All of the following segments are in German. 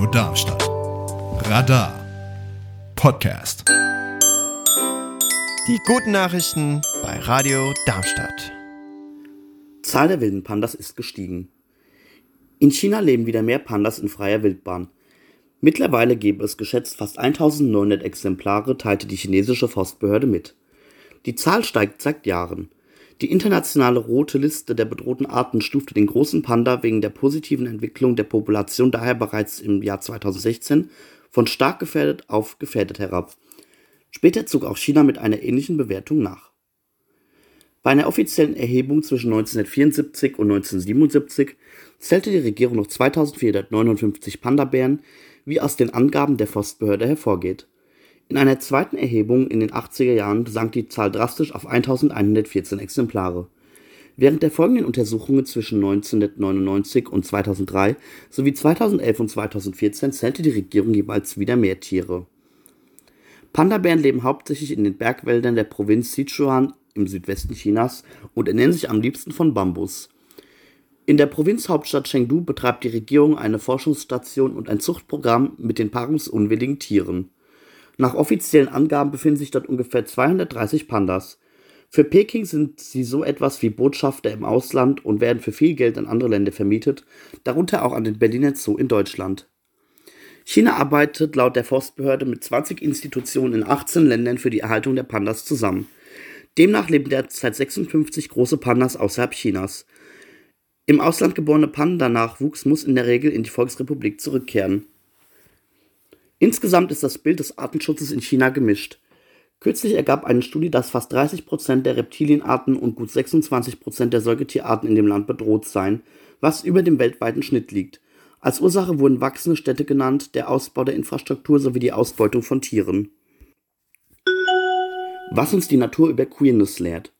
Radio Darmstadt. Radar Podcast. Die guten Nachrichten bei Radio Darmstadt. Zahl der wilden Pandas ist gestiegen. In China leben wieder mehr Pandas in freier Wildbahn. Mittlerweile gäbe es geschätzt fast 1900 Exemplare, teilte die chinesische Forstbehörde mit. Die Zahl steigt seit Jahren. Die internationale rote Liste der bedrohten Arten stufte den großen Panda wegen der positiven Entwicklung der Population daher bereits im Jahr 2016 von stark gefährdet auf gefährdet herab. Später zog auch China mit einer ähnlichen Bewertung nach. Bei einer offiziellen Erhebung zwischen 1974 und 1977 zählte die Regierung noch 2459 Panda-Bären, wie aus den Angaben der Forstbehörde hervorgeht. In einer zweiten Erhebung in den 80er Jahren sank die Zahl drastisch auf 1114 Exemplare. Während der folgenden Untersuchungen zwischen 1999 und 2003 sowie 2011 und 2014 zählte die Regierung jeweils wieder mehr Tiere. Panda-Bären leben hauptsächlich in den Bergwäldern der Provinz Sichuan im Südwesten Chinas und ernähren sich am liebsten von Bambus. In der Provinzhauptstadt Chengdu betreibt die Regierung eine Forschungsstation und ein Zuchtprogramm mit den paarungsunwilligen Tieren. Nach offiziellen Angaben befinden sich dort ungefähr 230 Pandas. Für Peking sind sie so etwas wie Botschafter im Ausland und werden für viel Geld an andere Länder vermietet, darunter auch an den Berliner Zoo in Deutschland. China arbeitet laut der Forstbehörde mit 20 Institutionen in 18 Ländern für die Erhaltung der Pandas zusammen. Demnach leben derzeit 56 große Pandas außerhalb Chinas. Im Ausland geborene Panda-Nachwuchs muss in der Regel in die Volksrepublik zurückkehren. Insgesamt ist das Bild des Artenschutzes in China gemischt. Kürzlich ergab eine Studie, dass fast 30 Prozent der Reptilienarten und gut 26 Prozent der Säugetierarten in dem Land bedroht seien, was über dem weltweiten Schnitt liegt. Als Ursache wurden wachsende Städte genannt, der Ausbau der Infrastruktur sowie die Ausbeutung von Tieren. Was uns die Natur über Queerness lehrt.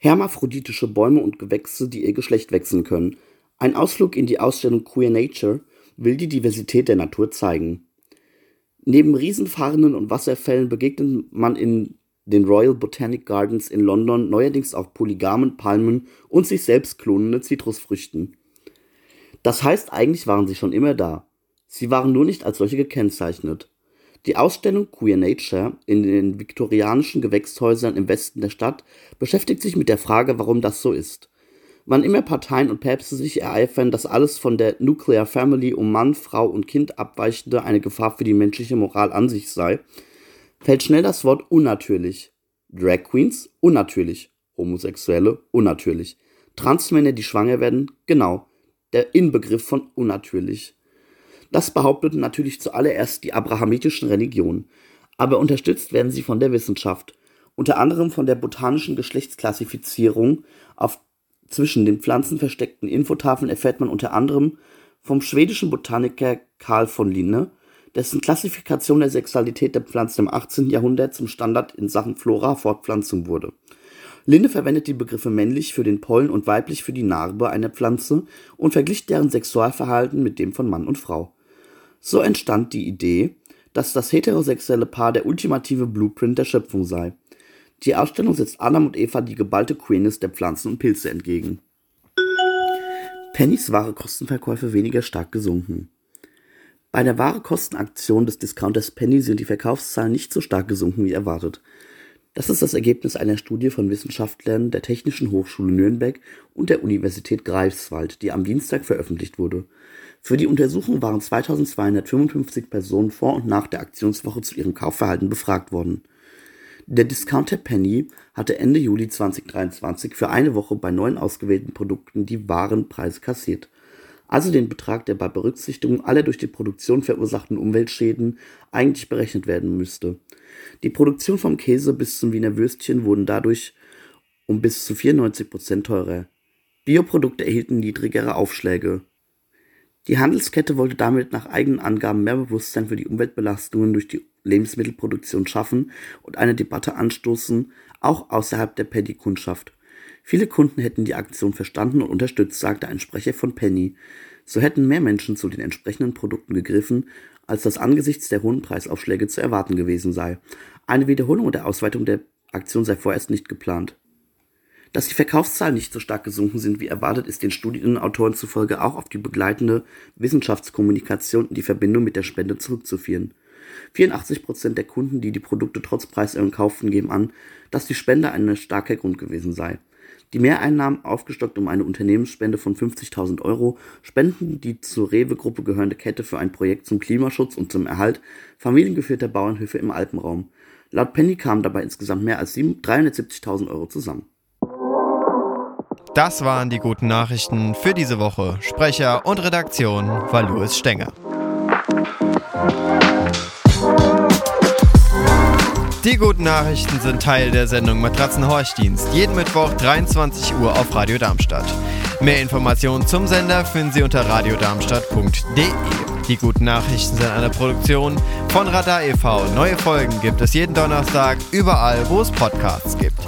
Hermaphroditische Bäume und Gewächse, die ihr Geschlecht wechseln können. Ein Ausflug in die Ausstellung Queer Nature will die Diversität der Natur zeigen. Neben Riesenfarnen und Wasserfällen begegnet man in den Royal Botanic Gardens in London neuerdings auch polygamen Palmen und sich selbst klonende Zitrusfrüchten. Das heißt, eigentlich waren sie schon immer da. Sie waren nur nicht als solche gekennzeichnet. Die Ausstellung Queer Nature in den viktorianischen Gewächshäusern im Westen der Stadt beschäftigt sich mit der Frage, warum das so ist. Wann immer Parteien und Päpste sich ereifern, dass alles von der Nuclear Family um Mann, Frau und Kind abweichende eine Gefahr für die menschliche Moral an sich sei, fällt schnell das Wort unnatürlich. Drag Queens? Unnatürlich, Homosexuelle? Unnatürlich, Transmänner, die schwanger werden, genau, der Inbegriff von unnatürlich. Das behaupteten natürlich zuallererst die abrahamitischen Religionen, aber unterstützt werden sie von der Wissenschaft, unter anderem von der botanischen Geschlechtsklassifizierung auf zwischen den Pflanzen versteckten Infotafeln erfährt man unter anderem vom schwedischen Botaniker Carl von Linne, dessen Klassifikation der Sexualität der Pflanzen im 18. Jahrhundert zum Standard in Sachen Flora-Fortpflanzung wurde. Linne verwendet die Begriffe männlich für den Pollen und weiblich für die Narbe einer Pflanze und verglich deren Sexualverhalten mit dem von Mann und Frau. So entstand die Idee, dass das heterosexuelle Paar der ultimative Blueprint der Schöpfung sei. Die Ausstellung setzt Adam und Eva die geballte Queerness der Pflanzen und Pilze entgegen. Pennys wahre Kostenverkäufe weniger stark gesunken. Bei der wahre Kostenaktion des Discounters Penny sind die Verkaufszahlen nicht so stark gesunken wie erwartet. Das ist das Ergebnis einer Studie von Wissenschaftlern der Technischen Hochschule Nürnberg und der Universität Greifswald, die am Dienstag veröffentlicht wurde. Für die Untersuchung waren 2255 Personen vor und nach der Aktionswoche zu ihrem Kaufverhalten befragt worden. Der Discounter Penny hatte Ende Juli 2023 für eine Woche bei neun ausgewählten Produkten die wahren Preise kassiert, also den Betrag, der bei Berücksichtigung aller durch die Produktion verursachten Umweltschäden eigentlich berechnet werden müsste. Die Produktion vom Käse bis zum Wiener Würstchen wurden dadurch um bis zu 94 Prozent teurer. Bioprodukte erhielten niedrigere Aufschläge. Die Handelskette wollte damit nach eigenen Angaben mehr Bewusstsein für die Umweltbelastungen durch die Lebensmittelproduktion schaffen und eine Debatte anstoßen, auch außerhalb der Penny-Kundschaft. Viele Kunden hätten die Aktion verstanden und unterstützt, sagte ein Sprecher von Penny. So hätten mehr Menschen zu den entsprechenden Produkten gegriffen, als das angesichts der hohen Preisaufschläge zu erwarten gewesen sei. Eine Wiederholung der Ausweitung der Aktion sei vorerst nicht geplant. Dass die Verkaufszahlen nicht so stark gesunken sind wie erwartet, ist den Studienautoren zufolge auch auf die begleitende Wissenschaftskommunikation und die Verbindung mit der Spende zurückzuführen. 84% der Kunden, die die Produkte trotz Preiserhöhung kauften, geben an, dass die Spende ein starker Grund gewesen sei. Die Mehreinnahmen, aufgestockt um eine Unternehmensspende von 50.000 Euro, spenden die zur Rewe-Gruppe gehörende Kette für ein Projekt zum Klimaschutz und zum Erhalt familiengeführter Bauernhöfe im Alpenraum. Laut Penny kamen dabei insgesamt mehr als 370.000 Euro zusammen. Das waren die guten Nachrichten für diese Woche. Sprecher und Redaktion war Louis Stenger. Die guten Nachrichten sind Teil der Sendung Matratzenhorchdienst. Jeden Mittwoch 23 Uhr auf Radio Darmstadt. Mehr Informationen zum Sender finden Sie unter radiodarmstadt.de. Die guten Nachrichten sind eine Produktion von Radar e.V. Neue Folgen gibt es jeden Donnerstag überall, wo es Podcasts gibt.